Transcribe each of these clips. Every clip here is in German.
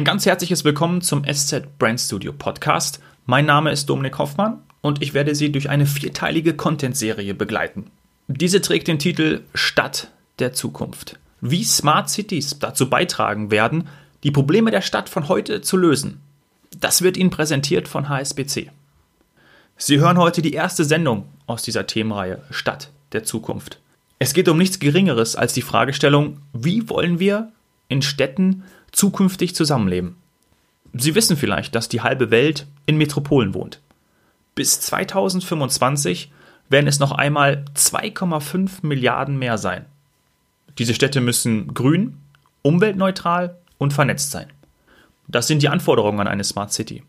Ein ganz herzliches Willkommen zum SZ Brand Studio Podcast. Mein Name ist Dominik Hoffmann und ich werde Sie durch eine vierteilige Content-Serie begleiten. Diese trägt den Titel Stadt der Zukunft. Wie Smart Cities dazu beitragen werden, die Probleme der Stadt von heute zu lösen. Das wird Ihnen präsentiert von HSBC. Sie hören heute die erste Sendung aus dieser Themenreihe Stadt der Zukunft. Es geht um nichts Geringeres als die Fragestellung, wie wollen wir in Städten zukünftig zusammenleben? Sie wissen vielleicht, dass die halbe Welt in Metropolen wohnt. Bis 2025 werden es noch einmal 2,5 Milliarden mehr sein. Diese Städte müssen grün, umweltneutral und vernetzt sein. Das sind die Anforderungen an eine Smart City.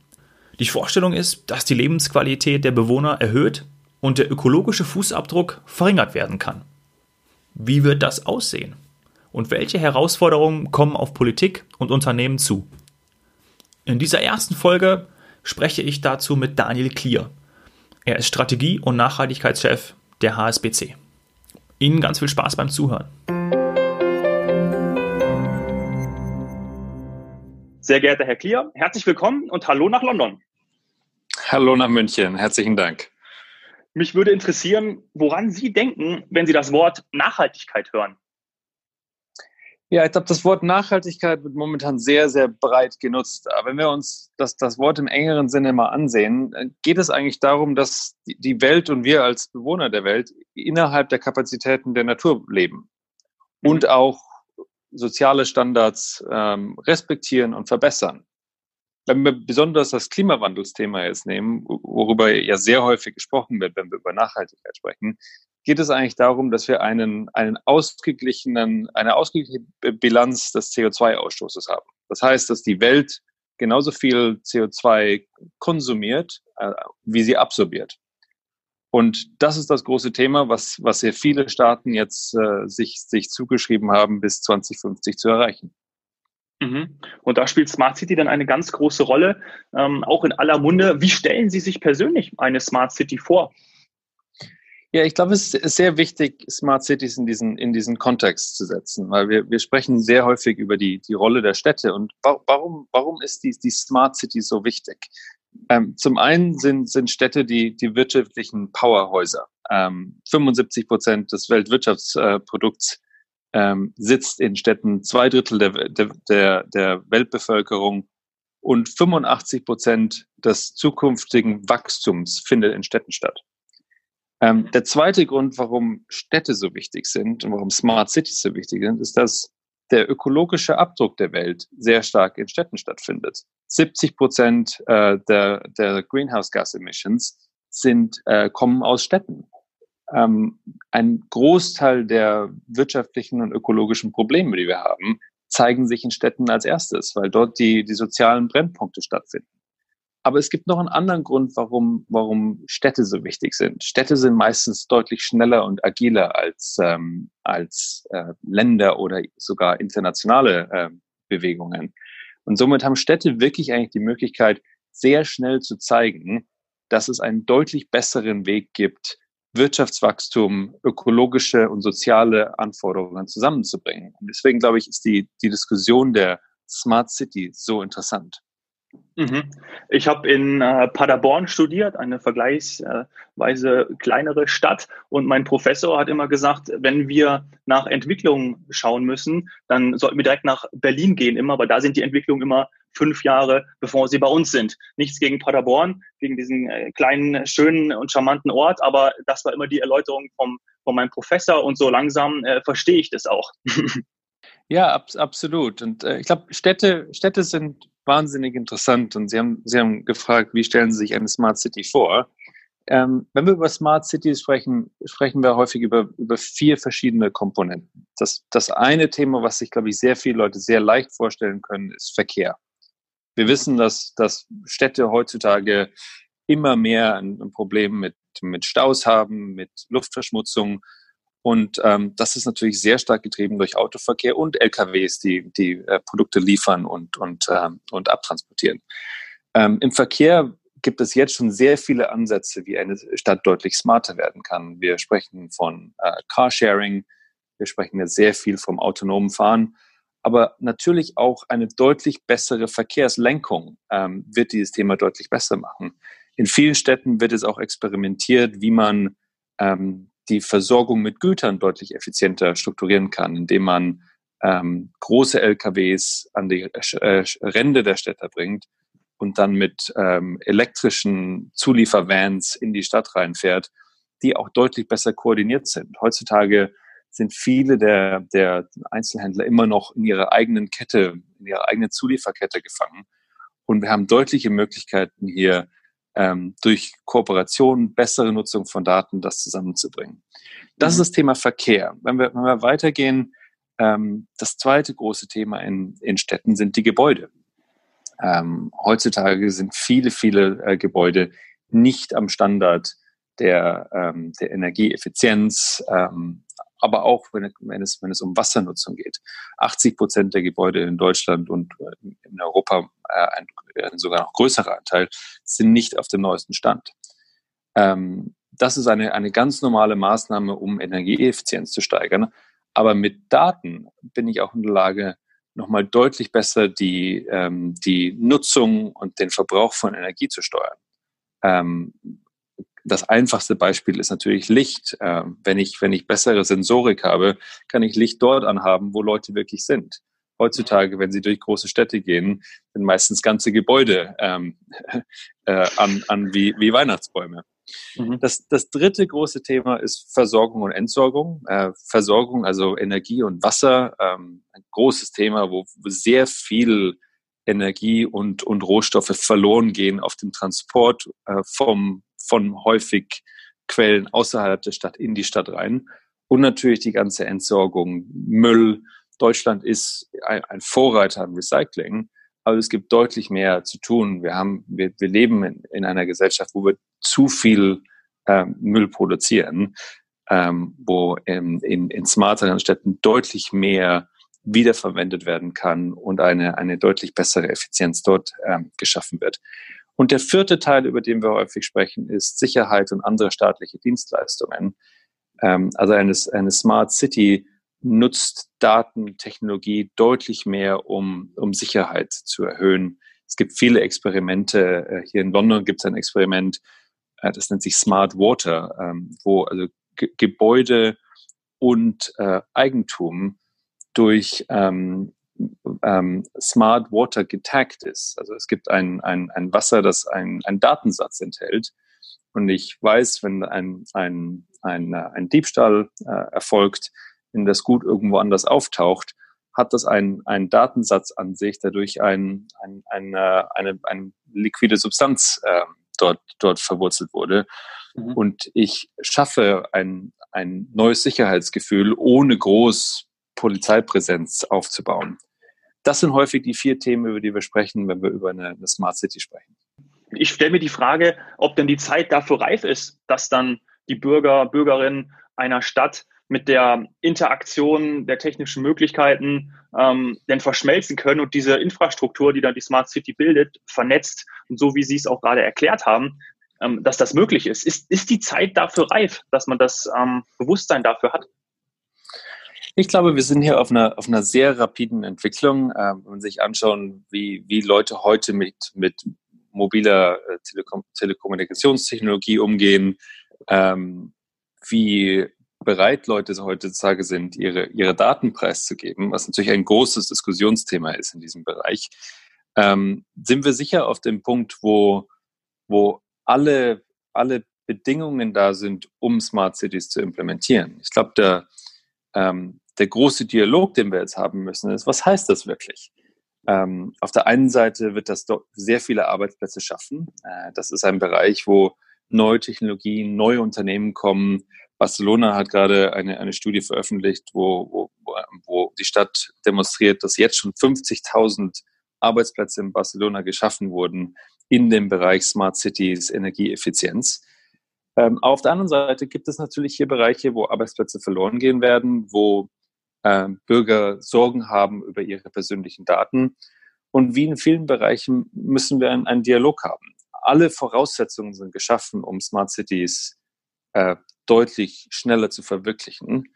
Die Vorstellung ist, dass die Lebensqualität der Bewohner erhöht und der ökologische Fußabdruck verringert werden kann. Wie wird das aussehen? Und welche Herausforderungen kommen auf Politik und Unternehmen zu? In dieser ersten Folge spreche ich dazu mit Daniel Klier. Er ist Strategie- und Nachhaltigkeitschef der HSBC. Ihnen ganz viel Spaß beim Zuhören. Sehr geehrter Herr Klier, herzlich willkommen und hallo nach London. Hallo nach München, herzlichen Dank. Mich würde interessieren, woran Sie denken, wenn Sie das Wort Nachhaltigkeit hören. Ja, ich glaube, das Wort Nachhaltigkeit wird momentan sehr, sehr breit genutzt. Aber wenn wir uns das, das Wort im engeren Sinne mal ansehen, äh, geht es eigentlich darum, dass die Welt und wir als Bewohner der Welt innerhalb der Kapazitäten der Natur leben und auch soziale Standards ähm, respektieren und verbessern. Wenn wir besonders das Klimawandelsthema jetzt nehmen, worüber ja sehr häufig gesprochen wird, wenn wir über Nachhaltigkeit sprechen, geht es eigentlich darum, dass wir einen, einen ausgeglichenen, eine ausgeglichene Bilanz des CO2-Ausstoßes haben. Das heißt, dass die Welt genauso viel CO2 konsumiert, äh, wie sie absorbiert. Und das ist das große Thema, was, was sehr viele Staaten jetzt äh, sich, sich zugeschrieben haben, bis 2050 zu erreichen. Mhm. Und da spielt Smart City dann eine ganz große Rolle, ähm, auch in aller Munde. Wie stellen Sie sich persönlich eine Smart City vor? Ja, ich glaube, es ist sehr wichtig, Smart Cities in diesen, in diesen Kontext zu setzen, weil wir, wir sprechen sehr häufig über die, die Rolle der Städte und warum, warum ist die, die Smart City so wichtig? Ähm, zum einen sind, sind Städte die, die wirtschaftlichen Powerhäuser. Ähm, 75 Prozent des Weltwirtschaftsprodukts ähm, sitzt in Städten, zwei Drittel der, der, der Weltbevölkerung und 85 Prozent des zukünftigen Wachstums findet in Städten statt. Ähm, der zweite Grund, warum Städte so wichtig sind und warum Smart Cities so wichtig sind, ist, dass der ökologische Abdruck der Welt sehr stark in Städten stattfindet. 70 Prozent äh, der, der Greenhouse Gas Emissions sind, äh, kommen aus Städten. Ähm, ein Großteil der wirtschaftlichen und ökologischen Probleme, die wir haben, zeigen sich in Städten als erstes, weil dort die, die sozialen Brennpunkte stattfinden. Aber es gibt noch einen anderen Grund, warum, warum Städte so wichtig sind. Städte sind meistens deutlich schneller und agiler als, ähm, als äh, Länder oder sogar internationale äh, Bewegungen. Und somit haben Städte wirklich eigentlich die Möglichkeit, sehr schnell zu zeigen, dass es einen deutlich besseren Weg gibt, Wirtschaftswachstum, ökologische und soziale Anforderungen zusammenzubringen. Und deswegen glaube ich, ist die, die Diskussion der Smart City so interessant. Mhm. Ich habe in äh, Paderborn studiert, eine vergleichsweise kleinere Stadt. Und mein Professor hat immer gesagt, wenn wir nach Entwicklung schauen müssen, dann sollten wir direkt nach Berlin gehen, immer, weil da sind die Entwicklungen immer fünf Jahre, bevor sie bei uns sind. Nichts gegen Paderborn, gegen diesen äh, kleinen, schönen und charmanten Ort, aber das war immer die Erläuterung vom, von meinem Professor und so langsam äh, verstehe ich das auch. Ja, ab, absolut. Und äh, ich glaube, Städte, Städte sind wahnsinnig interessant. Und Sie haben, Sie haben gefragt, wie stellen Sie sich eine Smart City vor? Ähm, wenn wir über Smart Cities sprechen, sprechen wir häufig über, über vier verschiedene Komponenten. Das, das eine Thema, was sich, glaube ich, sehr viele Leute sehr leicht vorstellen können, ist Verkehr. Wir wissen, dass, dass Städte heutzutage immer mehr ein, ein Problem mit, mit Staus haben, mit Luftverschmutzung. Und ähm, das ist natürlich sehr stark getrieben durch Autoverkehr und LKWs, die, die äh, Produkte liefern und, und, ähm, und abtransportieren. Ähm, Im Verkehr gibt es jetzt schon sehr viele Ansätze, wie eine Stadt deutlich smarter werden kann. Wir sprechen von äh, Carsharing, wir sprechen jetzt sehr viel vom autonomen Fahren. Aber natürlich auch eine deutlich bessere Verkehrslenkung ähm, wird dieses Thema deutlich besser machen. In vielen Städten wird es auch experimentiert, wie man ähm, die Versorgung mit Gütern deutlich effizienter strukturieren kann, indem man ähm, große LKWs an die äh, Ränder der Städte bringt und dann mit ähm, elektrischen Zuliefervans in die Stadt reinfährt, die auch deutlich besser koordiniert sind. Heutzutage sind viele der, der Einzelhändler immer noch in ihrer eigenen Kette, in ihrer eigenen Zulieferkette gefangen. Und wir haben deutliche Möglichkeiten hier ähm, durch Kooperation, bessere Nutzung von Daten, das zusammenzubringen. Das mhm. ist das Thema Verkehr. Wenn wir, wenn wir weitergehen, ähm, das zweite große Thema in, in Städten sind die Gebäude. Ähm, heutzutage sind viele, viele äh, Gebäude nicht am Standard der, ähm, der Energieeffizienz, ähm, aber auch wenn, wenn, es, wenn es um Wassernutzung geht. 80 Prozent der Gebäude in Deutschland und äh, in Europa, äh, ein, ein sogar noch größerer Anteil, sind nicht auf dem neuesten Stand. Ähm, das ist eine, eine ganz normale Maßnahme, um Energieeffizienz zu steigern. Aber mit Daten bin ich auch in der Lage, nochmal deutlich besser die, ähm, die Nutzung und den Verbrauch von Energie zu steuern. Ähm, das einfachste Beispiel ist natürlich Licht. Äh, wenn, ich, wenn ich bessere Sensorik habe, kann ich Licht dort anhaben, wo Leute wirklich sind. Heutzutage, wenn Sie durch große Städte gehen, sind meistens ganze Gebäude ähm, äh, an, an wie, wie Weihnachtsbäume. Mhm. Das, das dritte große Thema ist Versorgung und Entsorgung. Äh, Versorgung, also Energie und Wasser, ähm, ein großes Thema, wo sehr viel Energie und, und Rohstoffe verloren gehen auf dem Transport äh, vom, von häufig Quellen außerhalb der Stadt in die Stadt rein. Und natürlich die ganze Entsorgung, Müll. Deutschland ist ein, Vorreiter im Recycling, aber es gibt deutlich mehr zu tun. Wir haben, wir, wir leben in, in einer Gesellschaft, wo wir zu viel ähm, Müll produzieren, ähm, wo in, in, in smarteren Städten deutlich mehr wiederverwendet werden kann und eine, eine deutlich bessere Effizienz dort ähm, geschaffen wird. Und der vierte Teil, über den wir häufig sprechen, ist Sicherheit und andere staatliche Dienstleistungen. Ähm, also eine, eine Smart City nutzt Datentechnologie deutlich mehr, um, um Sicherheit zu erhöhen. Es gibt viele Experimente. Äh, hier in London gibt es ein Experiment, äh, das nennt sich Smart Water, ähm, wo also Gebäude und äh, Eigentum durch ähm, ähm, Smart Water getaggt ist. Also es gibt ein, ein, ein Wasser, das einen Datensatz enthält. Und ich weiß, wenn ein, ein, ein, ein Diebstahl äh, erfolgt, wenn das Gut irgendwo anders auftaucht, hat das einen, einen Datensatz an sich, der durch ein, ein, ein, äh, eine, eine liquide Substanz äh, dort, dort verwurzelt wurde. Mhm. Und ich schaffe ein, ein neues Sicherheitsgefühl, ohne groß Polizeipräsenz aufzubauen. Das sind häufig die vier Themen, über die wir sprechen, wenn wir über eine, eine Smart City sprechen. Ich stelle mir die Frage, ob denn die Zeit dafür reif ist, dass dann die Bürger, Bürgerinnen einer Stadt mit der Interaktion der technischen Möglichkeiten ähm, denn verschmelzen können und diese Infrastruktur, die dann die Smart City bildet, vernetzt und so wie Sie es auch gerade erklärt haben, ähm, dass das möglich ist. Ist, ist die Zeit dafür reif, dass man das ähm, Bewusstsein dafür hat? Ich glaube, wir sind hier auf einer, auf einer sehr rapiden Entwicklung. Ähm, wenn man sich anschauen, wie, wie Leute heute mit, mit mobiler äh, Telekom Telekommunikationstechnologie umgehen, ähm, wie bereit Leute heutzutage sind, ihre, ihre Daten preiszugeben, was natürlich ein großes Diskussionsthema ist in diesem Bereich, ähm, sind wir sicher auf dem Punkt, wo, wo alle, alle Bedingungen da sind, um Smart Cities zu implementieren. Ich glaube, der, ähm, der große Dialog, den wir jetzt haben müssen, ist, was heißt das wirklich? Ähm, auf der einen Seite wird das sehr viele Arbeitsplätze schaffen. Äh, das ist ein Bereich, wo neue Technologien, neue Unternehmen kommen. Barcelona hat gerade eine, eine Studie veröffentlicht, wo, wo, wo die Stadt demonstriert, dass jetzt schon 50.000 Arbeitsplätze in Barcelona geschaffen wurden in dem Bereich Smart Cities, Energieeffizienz. Ähm, auf der anderen Seite gibt es natürlich hier Bereiche, wo Arbeitsplätze verloren gehen werden, wo äh, Bürger Sorgen haben über ihre persönlichen Daten. Und wie in vielen Bereichen müssen wir einen, einen Dialog haben. Alle Voraussetzungen sind geschaffen, um Smart Cities äh, deutlich schneller zu verwirklichen.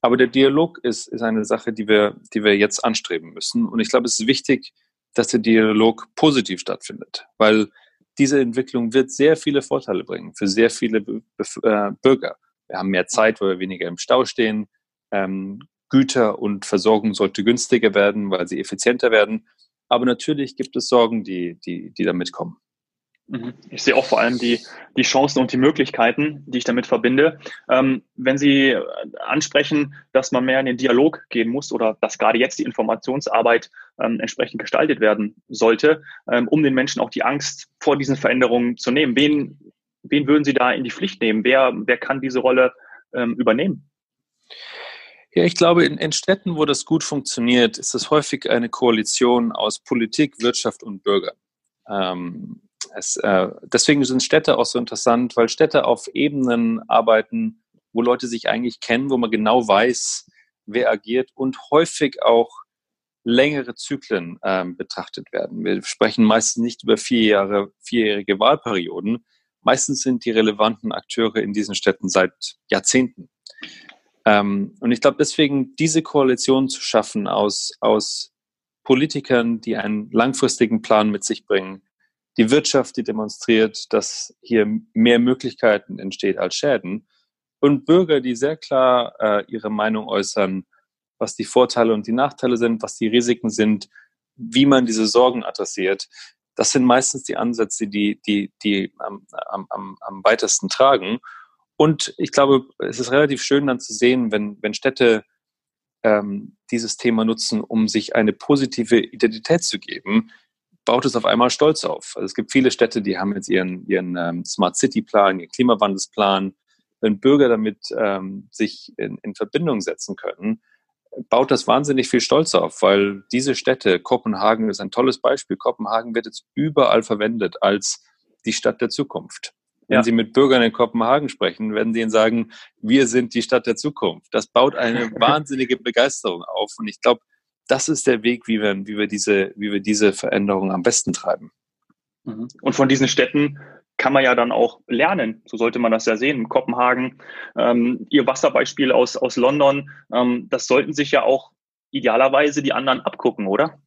Aber der Dialog ist, ist eine Sache, die wir, die wir jetzt anstreben müssen. Und ich glaube, es ist wichtig, dass der Dialog positiv stattfindet, weil diese Entwicklung wird sehr viele Vorteile bringen für sehr viele äh, Bürger. Wir haben mehr Zeit, weil wir weniger im Stau stehen. Ähm, Güter und Versorgung sollte günstiger werden, weil sie effizienter werden. Aber natürlich gibt es Sorgen, die, die, die damit kommen. Mhm. Ich sehe auch vor allem die, die Chancen und die Möglichkeiten, die ich damit verbinde. Ähm, wenn Sie ansprechen, dass man mehr in den Dialog gehen muss oder dass gerade jetzt die Informationsarbeit ähm, entsprechend gestaltet werden sollte, ähm, um den Menschen auch die Angst vor diesen Veränderungen zu nehmen, wen, wen würden Sie da in die Pflicht nehmen? Wer, wer kann diese Rolle ähm, übernehmen? Ja, ich glaube, in, in Städten, wo das gut funktioniert, ist es häufig eine Koalition aus Politik, Wirtschaft und Bürgern. Ähm, es, äh, deswegen sind Städte auch so interessant, weil Städte auf Ebenen arbeiten, wo Leute sich eigentlich kennen, wo man genau weiß, wer agiert und häufig auch längere Zyklen ähm, betrachtet werden. Wir sprechen meistens nicht über vier Jahre, vierjährige Wahlperioden. Meistens sind die relevanten Akteure in diesen Städten seit Jahrzehnten. Ähm, und ich glaube, deswegen diese Koalition zu schaffen aus, aus Politikern, die einen langfristigen Plan mit sich bringen, die Wirtschaft, die demonstriert, dass hier mehr Möglichkeiten entsteht als Schäden und Bürger, die sehr klar äh, ihre Meinung äußern, was die Vorteile und die Nachteile sind, was die Risiken sind, wie man diese Sorgen adressiert. Das sind meistens die Ansätze, die, die, die am, am, am, am weitesten tragen. Und ich glaube, es ist relativ schön dann zu sehen, wenn, wenn Städte ähm, dieses Thema nutzen, um sich eine positive Identität zu geben, baut es auf einmal Stolz auf. Also es gibt viele Städte, die haben jetzt ihren, ihren ähm, Smart City Plan, ihren Klimawandelsplan. Wenn Bürger damit ähm, sich in, in Verbindung setzen können, baut das wahnsinnig viel Stolz auf, weil diese Städte, Kopenhagen ist ein tolles Beispiel. Kopenhagen wird jetzt überall verwendet als die Stadt der Zukunft. Wenn ja. Sie mit Bürgern in Kopenhagen sprechen, werden Sie ihnen sagen, wir sind die Stadt der Zukunft. Das baut eine wahnsinnige Begeisterung auf. Und ich glaube, das ist der Weg, wie wir, wie wir, diese, wie wir diese Veränderung am besten treiben. Mhm. Und von diesen Städten kann man ja dann auch lernen. So sollte man das ja sehen. Kopenhagen, ähm, Ihr Wasserbeispiel aus, aus London, ähm, das sollten sich ja auch idealerweise die anderen abgucken, oder?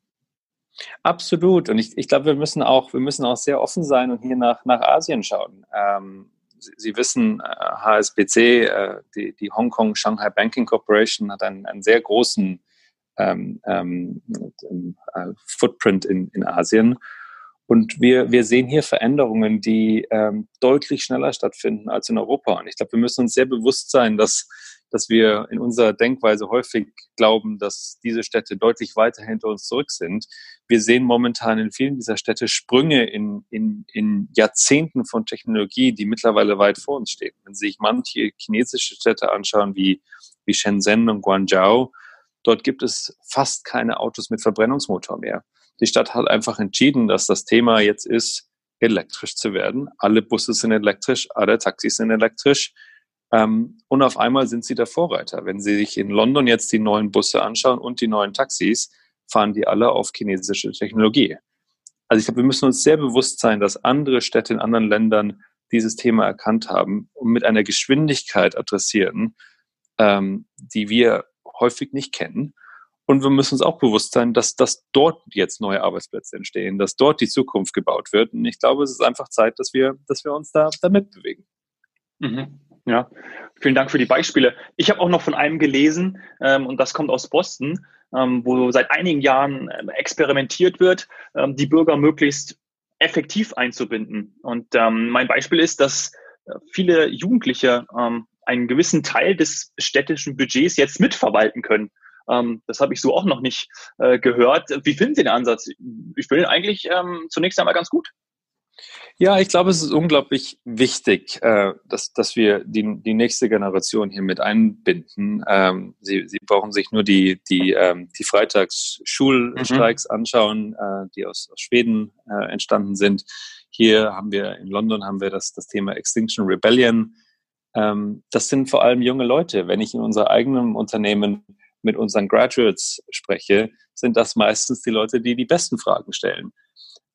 Absolut. Und ich, ich glaube, wir müssen auch, wir müssen auch sehr offen sein und hier nach, nach Asien schauen. Ähm, Sie, Sie, wissen, HSBC, äh, äh, die, die Hong Kong Shanghai Banking Corporation, hat einen, einen sehr großen ähm, ähm, äh, Footprint in, in Asien. Und wir, wir sehen hier Veränderungen, die ähm, deutlich schneller stattfinden als in Europa. Und ich glaube, wir müssen uns sehr bewusst sein, dass, dass wir in unserer Denkweise häufig glauben, dass diese Städte deutlich weiter hinter uns zurück sind. Wir sehen momentan in vielen dieser Städte Sprünge in, in, in Jahrzehnten von Technologie, die mittlerweile weit vor uns stehen. Wenn Sie sich manche chinesische Städte anschauen, wie, wie Shenzhen und Guangzhou, Dort gibt es fast keine Autos mit Verbrennungsmotor mehr. Die Stadt hat einfach entschieden, dass das Thema jetzt ist, elektrisch zu werden. Alle Busse sind elektrisch, alle Taxis sind elektrisch. Ähm, und auf einmal sind sie der Vorreiter. Wenn Sie sich in London jetzt die neuen Busse anschauen und die neuen Taxis, fahren die alle auf chinesische Technologie. Also ich glaube, wir müssen uns sehr bewusst sein, dass andere Städte in anderen Ländern dieses Thema erkannt haben und mit einer Geschwindigkeit adressieren, ähm, die wir häufig nicht kennen. Und wir müssen uns auch bewusst sein, dass, dass dort jetzt neue Arbeitsplätze entstehen, dass dort die Zukunft gebaut wird. Und ich glaube, es ist einfach Zeit, dass wir, dass wir uns da, da mitbewegen. Mhm. Ja, vielen Dank für die Beispiele. Ich habe auch noch von einem gelesen, ähm, und das kommt aus Boston, ähm, wo seit einigen Jahren ähm, experimentiert wird, ähm, die Bürger möglichst effektiv einzubinden. Und ähm, mein Beispiel ist, dass äh, viele Jugendliche ähm, einen gewissen Teil des städtischen Budgets jetzt mitverwalten können. Das habe ich so auch noch nicht äh, gehört. Wie finden Sie den Ansatz? Ich finde ihn eigentlich zunächst einmal ganz gut. Ja, ich glaube, es ist unglaublich wichtig, äh, dass, dass wir die, die nächste Generation hier mit einbinden. Ähm, sie, sie brauchen sich nur die, die, ähm, die Freitagsschulstreiks mhm. anschauen, äh, die aus, aus Schweden äh, entstanden sind. Hier haben wir in London haben wir das, das Thema Extinction Rebellion ähm, das sind vor allem junge Leute. Wenn ich in unser eigenem Unternehmen mit unseren Graduates spreche, sind das meistens die Leute, die die besten Fragen stellen.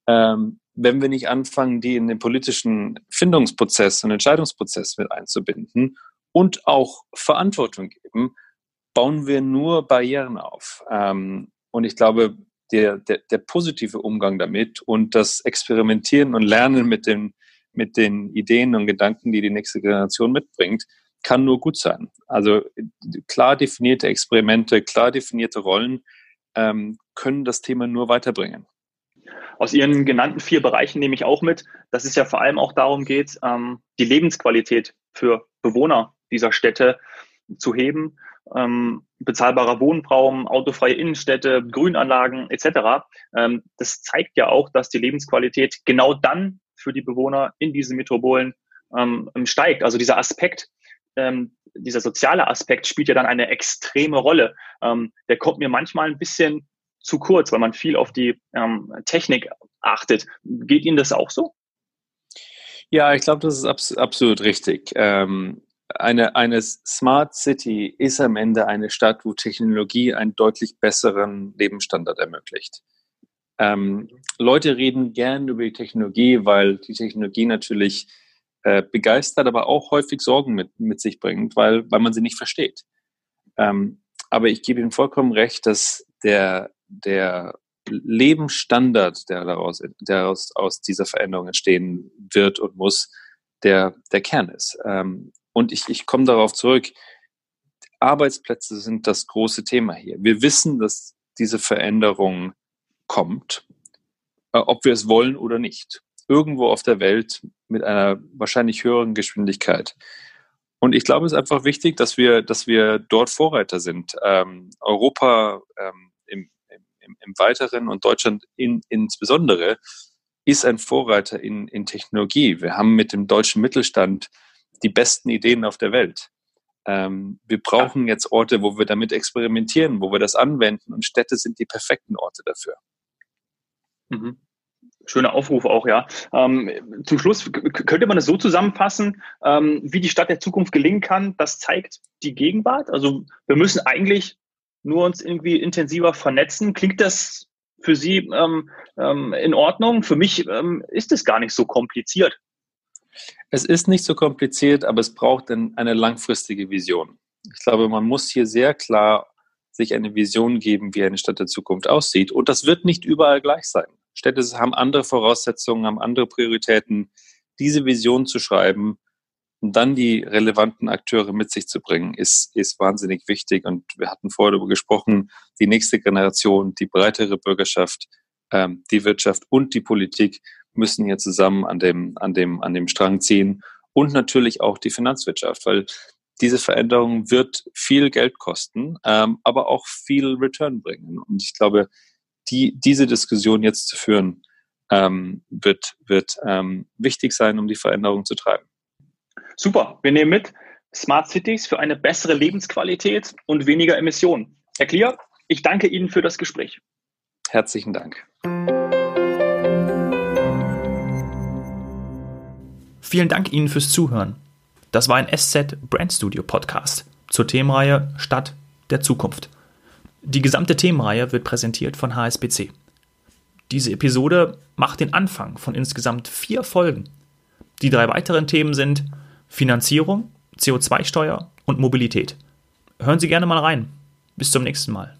Ähm, wenn wir nicht anfangen, die in den politischen Findungsprozess und Entscheidungsprozess mit einzubinden und auch Verantwortung geben, bauen wir nur Barrieren auf. Ähm, und ich glaube, der, der, der positive Umgang damit und das Experimentieren und Lernen mit den, mit den Ideen und Gedanken, die die nächste Generation mitbringt, kann nur gut sein. Also klar definierte Experimente, klar definierte Rollen ähm, können das Thema nur weiterbringen. Aus Ihren genannten vier Bereichen nehme ich auch mit, dass es ja vor allem auch darum geht, ähm, die Lebensqualität für Bewohner dieser Städte zu heben. Ähm, bezahlbarer Wohnraum, autofreie Innenstädte, Grünanlagen etc. Ähm, das zeigt ja auch, dass die Lebensqualität genau dann für die Bewohner in diesen Metropolen ähm, steigt. Also dieser Aspekt, ähm, dieser soziale Aspekt spielt ja dann eine extreme Rolle. Ähm, der kommt mir manchmal ein bisschen zu kurz, weil man viel auf die ähm, Technik achtet. Geht Ihnen das auch so? Ja, ich glaube, das ist abs absolut richtig. Ähm, eine, eine Smart City ist am Ende eine Stadt, wo Technologie einen deutlich besseren Lebensstandard ermöglicht. Ähm, Leute reden gern über die Technologie, weil die Technologie natürlich äh, begeistert, aber auch häufig Sorgen mit, mit sich bringt, weil, weil man sie nicht versteht. Ähm, aber ich gebe Ihnen vollkommen recht, dass der, der Lebensstandard, der daraus, der aus, aus dieser Veränderung entstehen wird und muss, der, der Kern ist. Ähm, und ich, ich komme darauf zurück. Arbeitsplätze sind das große Thema hier. Wir wissen, dass diese Veränderung kommt, äh, ob wir es wollen oder nicht irgendwo auf der Welt mit einer wahrscheinlich höheren Geschwindigkeit. Und ich glaube, es ist einfach wichtig, dass wir, dass wir dort Vorreiter sind. Ähm, Europa ähm, im, im, Weiteren und Deutschland in, insbesondere ist ein Vorreiter in, in Technologie. Wir haben mit dem deutschen Mittelstand die besten Ideen auf der Welt. Ähm, wir brauchen jetzt Orte, wo wir damit experimentieren, wo wir das anwenden und Städte sind die perfekten Orte dafür. Mhm schöner Aufruf auch, ja. Ähm, zum Schluss könnte man es so zusammenfassen, ähm, wie die Stadt der Zukunft gelingen kann. Das zeigt die Gegenwart. Also wir müssen eigentlich nur uns irgendwie intensiver vernetzen. Klingt das für Sie ähm, ähm in Ordnung? Für mich ähm, ist es gar nicht so kompliziert. Es ist nicht so kompliziert, aber es braucht eine langfristige Vision. Ich glaube, man muss hier sehr klar sich eine Vision geben, wie eine Stadt der Zukunft aussieht. Und das wird nicht überall gleich sein. Städte haben andere Voraussetzungen, haben andere Prioritäten. Diese Vision zu schreiben und dann die relevanten Akteure mit sich zu bringen, ist, ist wahnsinnig wichtig. Und wir hatten vorher darüber gesprochen, die nächste Generation, die breitere Bürgerschaft, ähm, die Wirtschaft und die Politik müssen hier zusammen an dem, an dem, an dem Strang ziehen und natürlich auch die Finanzwirtschaft, weil diese Veränderung wird viel Geld kosten, ähm, aber auch viel Return bringen. Und ich glaube, die, diese Diskussion jetzt zu führen, ähm, wird, wird ähm, wichtig sein, um die Veränderung zu treiben. Super, wir nehmen mit Smart Cities für eine bessere Lebensqualität und weniger Emissionen. Herr Klier, ich danke Ihnen für das Gespräch. Herzlichen Dank. Vielen Dank Ihnen fürs Zuhören. Das war ein SZ Brand Studio Podcast zur Themenreihe Stadt der Zukunft. Die gesamte Themenreihe wird präsentiert von HSBC. Diese Episode macht den Anfang von insgesamt vier Folgen. Die drei weiteren Themen sind Finanzierung, CO2-Steuer und Mobilität. Hören Sie gerne mal rein. Bis zum nächsten Mal.